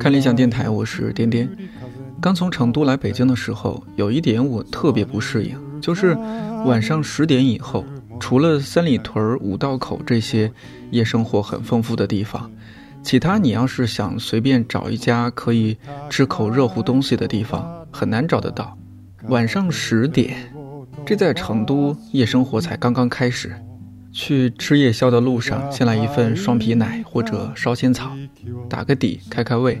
看理想电台，我是颠颠。刚从成都来北京的时候，有一点我特别不适应，就是晚上十点以后，除了三里屯、五道口这些夜生活很丰富的地方，其他你要是想随便找一家可以吃口热乎东西的地方，很难找得到。晚上十点，这在成都夜生活才刚刚开始。去吃夜宵的路上，先来一份双皮奶或者烧仙草，打个底，开开胃。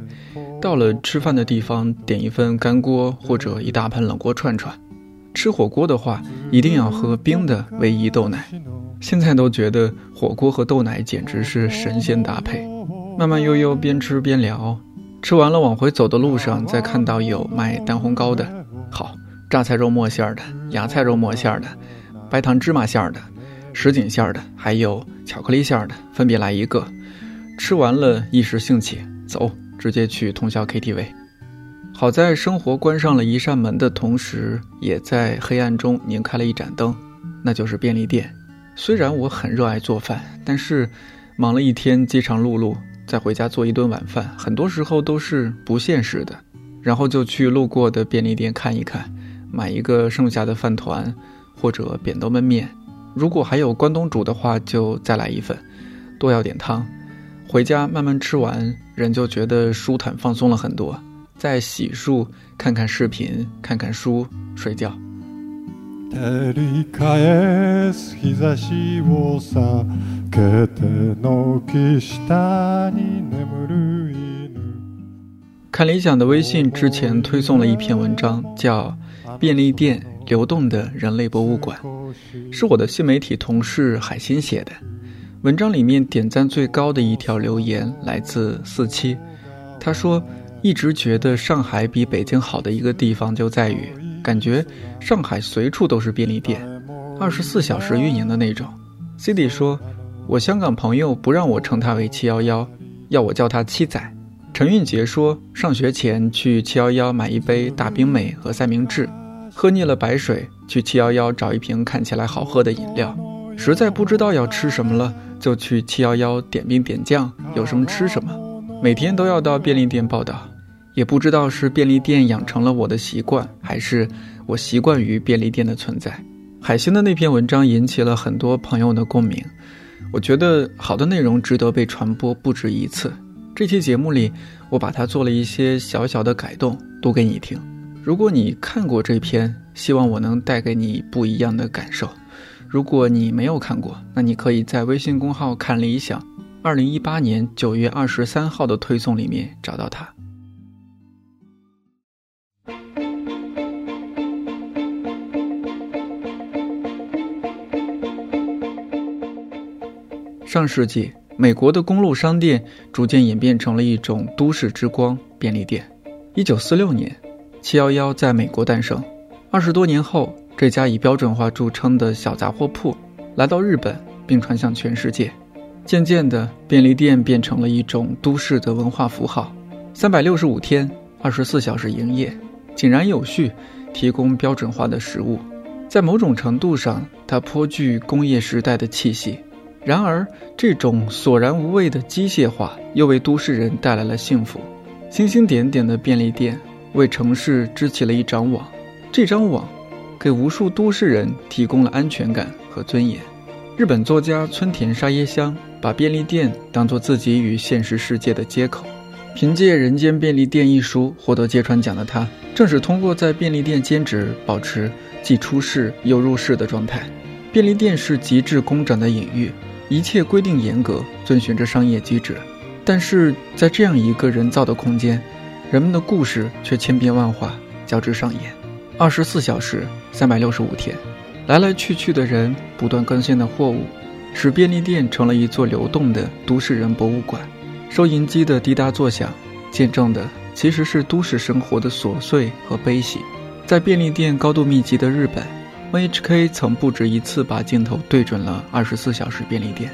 到了吃饭的地方，点一份干锅或者一大盆冷锅串串。吃火锅的话，一定要喝冰的唯一豆奶。现在都觉得火锅和豆奶简直是神仙搭配。慢慢悠悠，边吃边聊。吃完了往回走的路上，再看到有卖蛋烘糕的，好，榨菜肉末馅儿的，芽菜肉末馅儿的，白糖芝麻馅儿的。什锦馅儿的，还有巧克力馅儿的，分别来一个。吃完了，一时兴起，走，直接去通宵 KTV。好在生活关上了一扇门的同时，也在黑暗中拧开了一盏灯，那就是便利店。虽然我很热爱做饭，但是忙了一天饥肠辘辘，再回家做一顿晚饭，很多时候都是不现实的。然后就去路过的便利店看一看，买一个剩下的饭团，或者扁豆焖面。如果还有关东煮的话，就再来一份，多要点汤。回家慢慢吃完，人就觉得舒坦放松了很多。再洗漱，看看视频，看看书，睡觉。看理想的微信之前推送了一篇文章，叫《便利店流动的人类博物馆》。是我的新媒体同事海鑫写的，文章里面点赞最高的一条留言来自四七，他说：“一直觉得上海比北京好的一个地方就在于，感觉上海随处都是便利店，二十四小时运营的那种。” Cindy 说：“我香港朋友不让我称他为七幺幺，要我叫他七仔。”陈运杰说：“上学前去七幺幺买一杯大冰美和三明治。”喝腻了白水，去七幺幺找一瓶看起来好喝的饮料。实在不知道要吃什么了，就去七幺幺点兵点将，有什么吃什么。每天都要到便利店报道，也不知道是便利店养成了我的习惯，还是我习惯于便利店的存在。海星的那篇文章引起了很多朋友的共鸣，我觉得好的内容值得被传播不止一次。这期节目里，我把它做了一些小小的改动，读给你听。如果你看过这篇，希望我能带给你不一样的感受。如果你没有看过，那你可以在微信公号“看理想”，二零一八年九月二十三号的推送里面找到它。上世纪，美国的公路商店逐渐演变成了一种都市之光——便利店。一九四六年。七幺幺在美国诞生，二十多年后，这家以标准化著称的小杂货铺来到日本，并传向全世界。渐渐的，便利店变成了一种都市的文化符号。三百六十五天，二十四小时营业，井然有序，提供标准化的食物。在某种程度上，它颇具工业时代的气息。然而，这种索然无味的机械化又为都市人带来了幸福。星星点点的便利店。为城市织起了一张网，这张网给无数都市人提供了安全感和尊严。日本作家村田沙耶香把便利店当作自己与现实世界的接口。凭借《人间便利店》一书获得芥川奖的他，正是通过在便利店兼职，保持既出世又入世的状态。便利店是极致工整的隐喻，一切规定严格，遵循着商业机制。但是在这样一个人造的空间。人们的故事却千变万化，交织上演。二十四小时，三百六十五天，来来去去的人，不断更新的货物，使便利店成了一座流动的都市人博物馆。收银机的滴答作响，见证的其实是都市生活的琐碎和悲喜。在便利店高度密集的日本，NHK 曾不止一次把镜头对准了二十四小时便利店。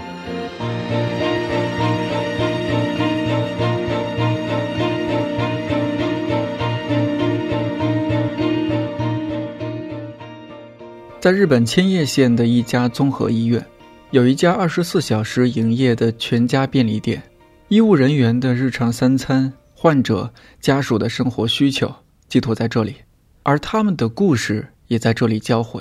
在日本千叶县的一家综合医院，有一家二十四小时营业的全家便利店，医务人员的日常三餐，患者家属的生活需求寄托在这里，而他们的故事也在这里交汇。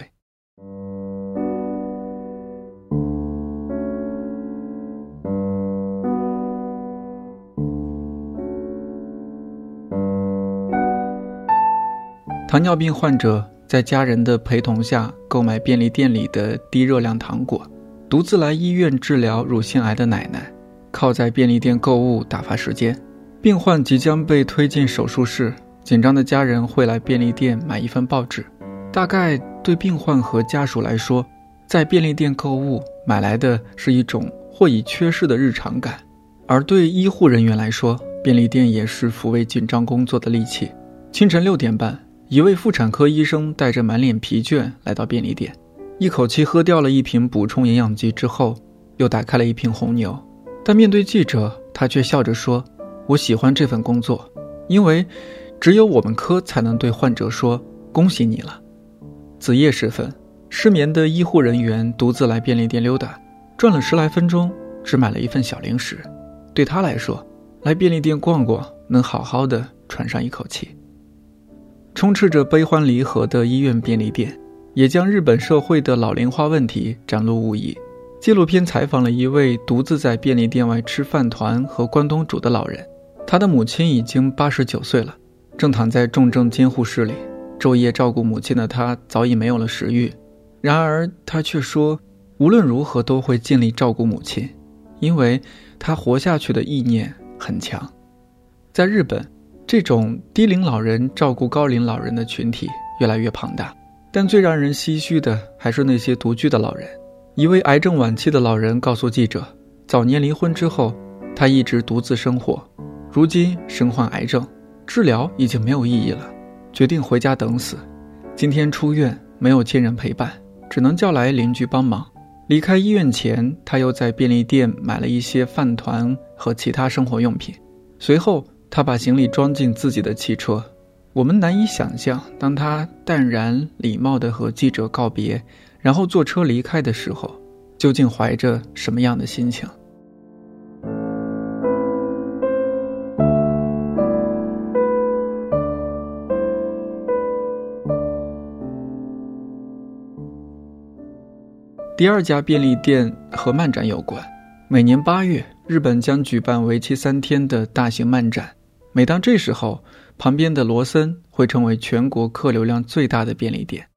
糖尿病患者在家人的陪同下购买便利店里的低热量糖果，独自来医院治疗乳腺癌的奶奶，靠在便利店购物打发时间。病患即将被推进手术室，紧张的家人会来便利店买一份报纸。大概对病患和家属来说，在便利店购物买来的是一种或已缺失的日常感；而对医护人员来说，便利店也是抚慰紧张工作的利器。清晨六点半。一位妇产科医生带着满脸疲倦来到便利店，一口气喝掉了一瓶补充营养剂之后，又打开了一瓶红牛。但面对记者，他却笑着说：“我喜欢这份工作，因为只有我们科才能对患者说恭喜你了。”子夜时分，失眠的医护人员独自来便利店溜达，转了十来分钟，只买了一份小零食。对他来说，来便利店逛逛能好好的喘上一口气。充斥着悲欢离合的医院便利店，也将日本社会的老龄化问题展露无遗。纪录片采访了一位独自在便利店外吃饭团和关东煮的老人，他的母亲已经八十九岁了，正躺在重症监护室里。昼夜照顾母亲的他早已没有了食欲，然而他却说，无论如何都会尽力照顾母亲，因为他活下去的意念很强。在日本。这种低龄老人照顾高龄老人的群体越来越庞大，但最让人唏嘘的还是那些独居的老人。一位癌症晚期的老人告诉记者，早年离婚之后，他一直独自生活，如今身患癌症，治疗已经没有意义了，决定回家等死。今天出院，没有亲人陪伴，只能叫来邻居帮忙。离开医院前，他又在便利店买了一些饭团和其他生活用品，随后。他把行李装进自己的汽车，我们难以想象，当他淡然礼貌地和记者告别，然后坐车离开的时候，究竟怀着什么样的心情。第二家便利店和漫展有关，每年八月，日本将举办为期三天的大型漫展。每当这时候，旁边的罗森会成为全国客流量最大的便利店。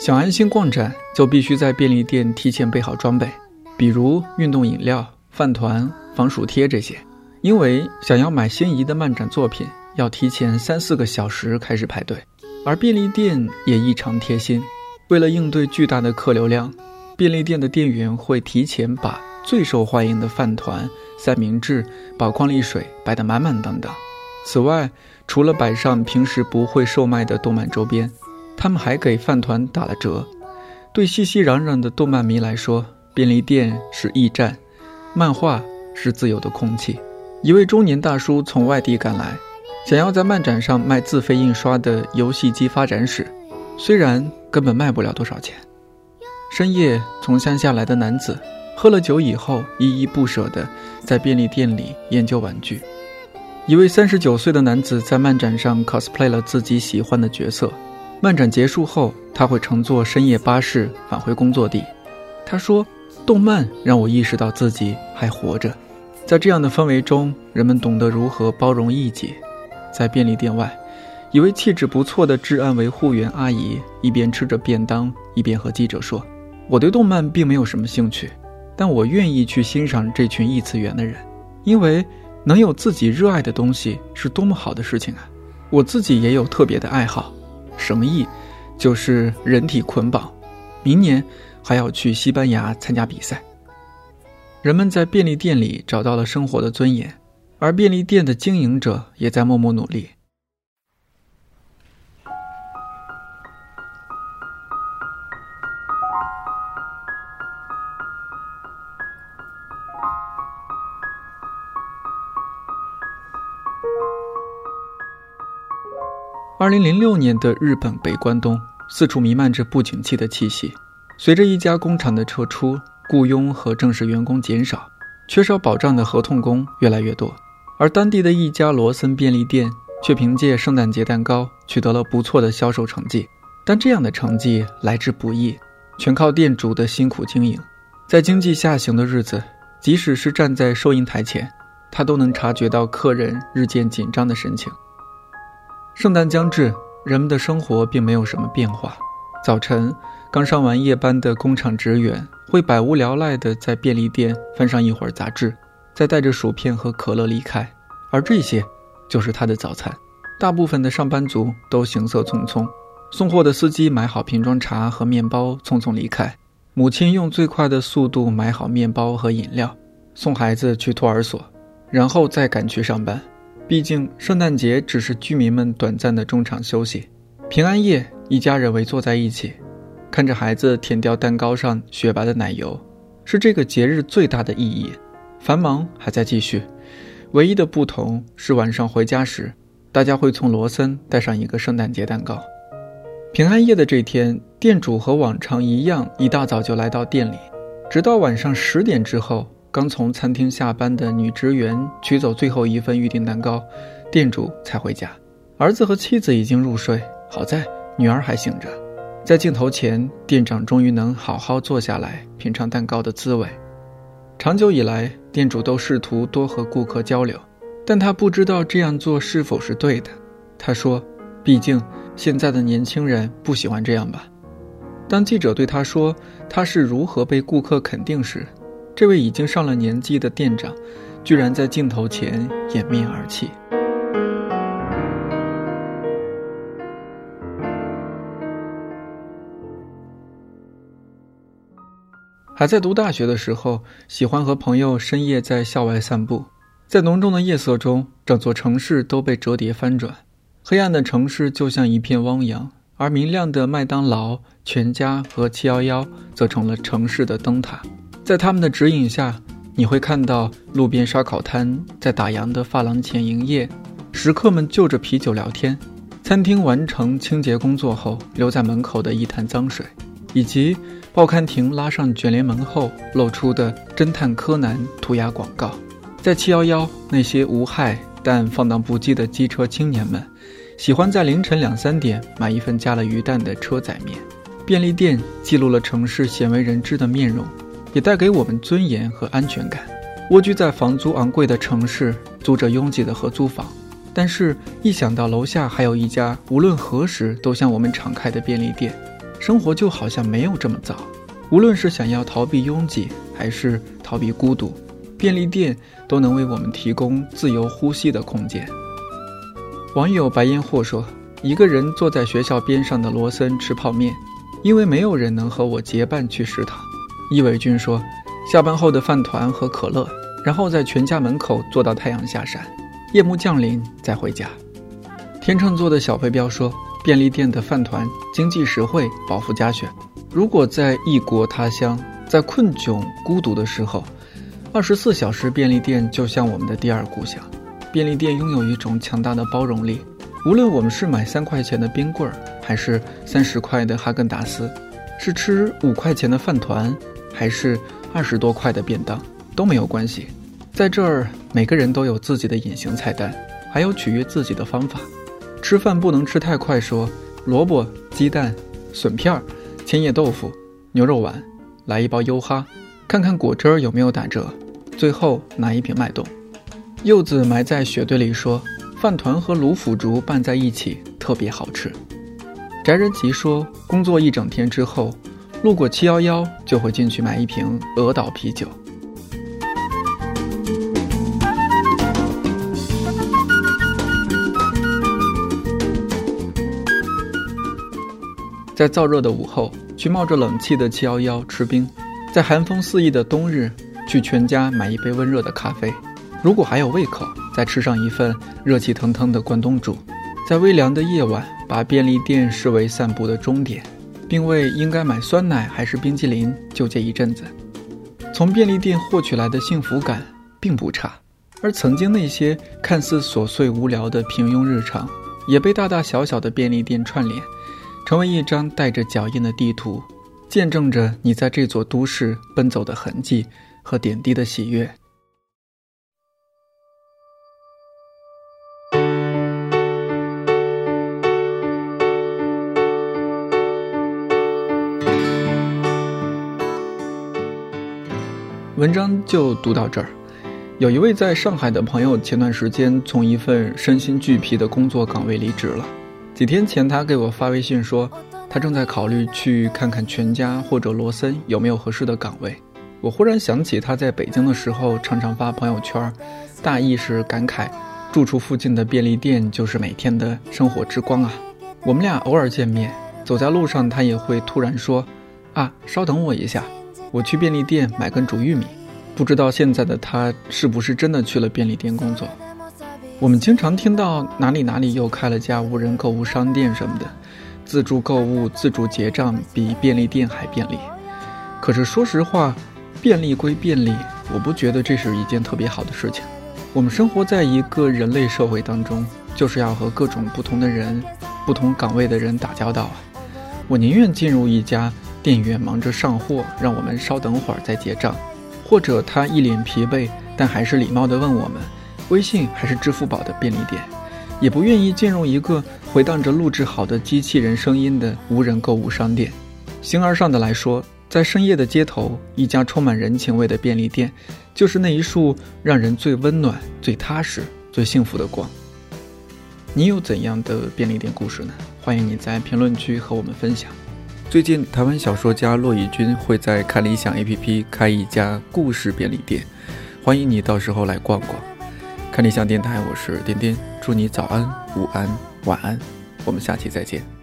想安心逛展，就必须在便利店提前备好装备。比如运动饮料、饭团、防暑贴这些，因为想要买心仪的漫展作品，要提前三四个小时开始排队。而便利店也异常贴心，为了应对巨大的客流量，便利店的店员会提前把最受欢迎的饭团、三明治、宝矿力水摆得满满当当。此外，除了摆上平时不会售卖的动漫周边，他们还给饭团打了折。对熙熙攘攘的动漫迷来说，便利店是驿站，漫画是自由的空气。一位中年大叔从外地赶来，想要在漫展上卖自费印刷的游戏机发展史，虽然根本卖不了多少钱。深夜从乡下来的男子，喝了酒以后依依不舍地在便利店里研究玩具。一位三十九岁的男子在漫展上 cosplay 了自己喜欢的角色。漫展结束后，他会乘坐深夜巴士返回工作地。他说。动漫让我意识到自己还活着，在这样的氛围中，人们懂得如何包容异己。在便利店外，一位气质不错的治安维护员阿姨一边吃着便当，一边和记者说：“我对动漫并没有什么兴趣，但我愿意去欣赏这群异次元的人，因为能有自己热爱的东西是多么好的事情啊！我自己也有特别的爱好，什么意？就是人体捆绑。明年。”还要去西班牙参加比赛。人们在便利店里找到了生活的尊严而便利店的经营者也在默默努力。二零零六年的日本北关东四处弥漫着不景气的气息。随着一家工厂的撤出，雇佣和正式员工减少，缺少保障的合同工越来越多。而当地的一家罗森便利店却凭借圣诞节蛋糕取得了不错的销售成绩。但这样的成绩来之不易，全靠店主的辛苦经营。在经济下行的日子，即使是站在收银台前，他都能察觉到客人日渐紧张的神情。圣诞将至，人们的生活并没有什么变化。早晨，刚上完夜班的工厂职员会百无聊赖地在便利店翻上一会儿杂志，再带着薯片和可乐离开。而这些，就是他的早餐。大部分的上班族都行色匆匆，送货的司机买好瓶装茶和面包，匆匆离开。母亲用最快的速度买好面包和饮料，送孩子去托儿所，然后再赶去上班。毕竟，圣诞节只是居民们短暂的中场休息。平安夜，一家人围坐在一起，看着孩子舔掉蛋糕上雪白的奶油，是这个节日最大的意义。繁忙还在继续，唯一的不同是晚上回家时，大家会从罗森带上一个圣诞节蛋糕。平安夜的这天，店主和往常一样，一大早就来到店里，直到晚上十点之后。刚从餐厅下班的女职员取走最后一份预定蛋糕，店主才回家。儿子和妻子已经入睡，好在女儿还醒着。在镜头前，店长终于能好好坐下来品尝蛋糕的滋味。长久以来，店主都试图多和顾客交流，但他不知道这样做是否是对的。他说：“毕竟现在的年轻人不喜欢这样吧。”当记者对他说他是如何被顾客肯定时，这位已经上了年纪的店长，居然在镜头前掩面而泣。还在读大学的时候，喜欢和朋友深夜在校外散步，在浓重的夜色中，整座城市都被折叠翻转，黑暗的城市就像一片汪洋，而明亮的麦当劳、全家和七幺幺则成了城市的灯塔。在他们的指引下，你会看到路边烧烤摊在打烊的发廊前营业，食客们就着啤酒聊天，餐厅完成清洁工作后留在门口的一滩脏水，以及报刊亭拉上卷帘门后露出的侦探柯南涂鸦广告。在七幺幺，那些无害但放荡不羁的机车青年们，喜欢在凌晨两三点买一份加了鱼蛋的车仔面。便利店记录了城市鲜为人知的面容。也带给我们尊严和安全感。蜗居在房租昂贵的城市，租着拥挤的合租房，但是，一想到楼下还有一家无论何时都向我们敞开的便利店，生活就好像没有这么糟。无论是想要逃避拥挤，还是逃避孤独，便利店都能为我们提供自由呼吸的空间。网友白烟火说：“一个人坐在学校边上的罗森吃泡面，因为没有人能和我结伴去食堂。”易伟军说：“下班后的饭团和可乐，然后在全家门口坐到太阳下山，夜幕降临再回家。”天秤座的小飞镖说：“便利店的饭团经济实惠，饱腹佳选。如果在异国他乡，在困窘孤独的时候，二十四小时便利店就像我们的第二故乡。便利店拥有一种强大的包容力，无论我们是买三块钱的冰棍儿，还是三十块的哈根达斯，是吃五块钱的饭团。”还是二十多块的便当都没有关系，在这儿每个人都有自己的隐形菜单，还有取悦自己的方法。吃饭不能吃太快，说萝卜、鸡蛋、笋片、千叶豆腐、牛肉丸，来一包优哈，看看果汁有没有打折，最后拿一瓶脉动。柚子埋在雪堆里说，饭团和卤腐竹拌在一起特别好吃。翟仁吉说，工作一整天之后。路过七幺幺，就会进去买一瓶鹅岛啤酒。在燥热的午后，去冒着冷气的七幺幺吃冰；在寒风肆意的冬日，去全家买一杯温热的咖啡。如果还有胃口，再吃上一份热气腾腾的关东煮。在微凉的夜晚，把便利店视为散步的终点。并为应该买酸奶还是冰激凌纠结一阵子，从便利店获取来的幸福感并不差，而曾经那些看似琐碎无聊的平庸日常，也被大大小小的便利店串联，成为一张带着脚印的地图，见证着你在这座都市奔走的痕迹和点滴的喜悦。文章就读到这儿。有一位在上海的朋友，前段时间从一份身心俱疲的工作岗位离职了。几天前，他给我发微信说，他正在考虑去看看全家或者罗森有没有合适的岗位。我忽然想起他在北京的时候常常发朋友圈，大意是感慨，住处附近的便利店就是每天的生活之光啊。我们俩偶尔见面，走在路上，他也会突然说：“啊，稍等我一下，我去便利店买根煮玉米。”不知道现在的他是不是真的去了便利店工作？我们经常听到哪里哪里又开了家无人购物商店什么的，自助购物、自助结账比便利店还便利。可是说实话，便利归便利，我不觉得这是一件特别好的事情。我们生活在一个人类社会当中，就是要和各种不同的人、不同岗位的人打交道啊。我宁愿进入一家店员忙着上货，让我们稍等会儿再结账。或者他一脸疲惫，但还是礼貌地问我们：微信还是支付宝的便利店？也不愿意进入一个回荡着录制好的机器人声音的无人购物商店。形而上的来说，在深夜的街头，一家充满人情味的便利店，就是那一束让人最温暖、最踏实、最幸福的光。你有怎样的便利店故事呢？欢迎你在评论区和我们分享。最近，台湾小说家骆以军会在看理想 APP 开一家故事便利店，欢迎你到时候来逛逛。看理想电台，我是颠颠，祝你早安、午安、晚安，我们下期再见。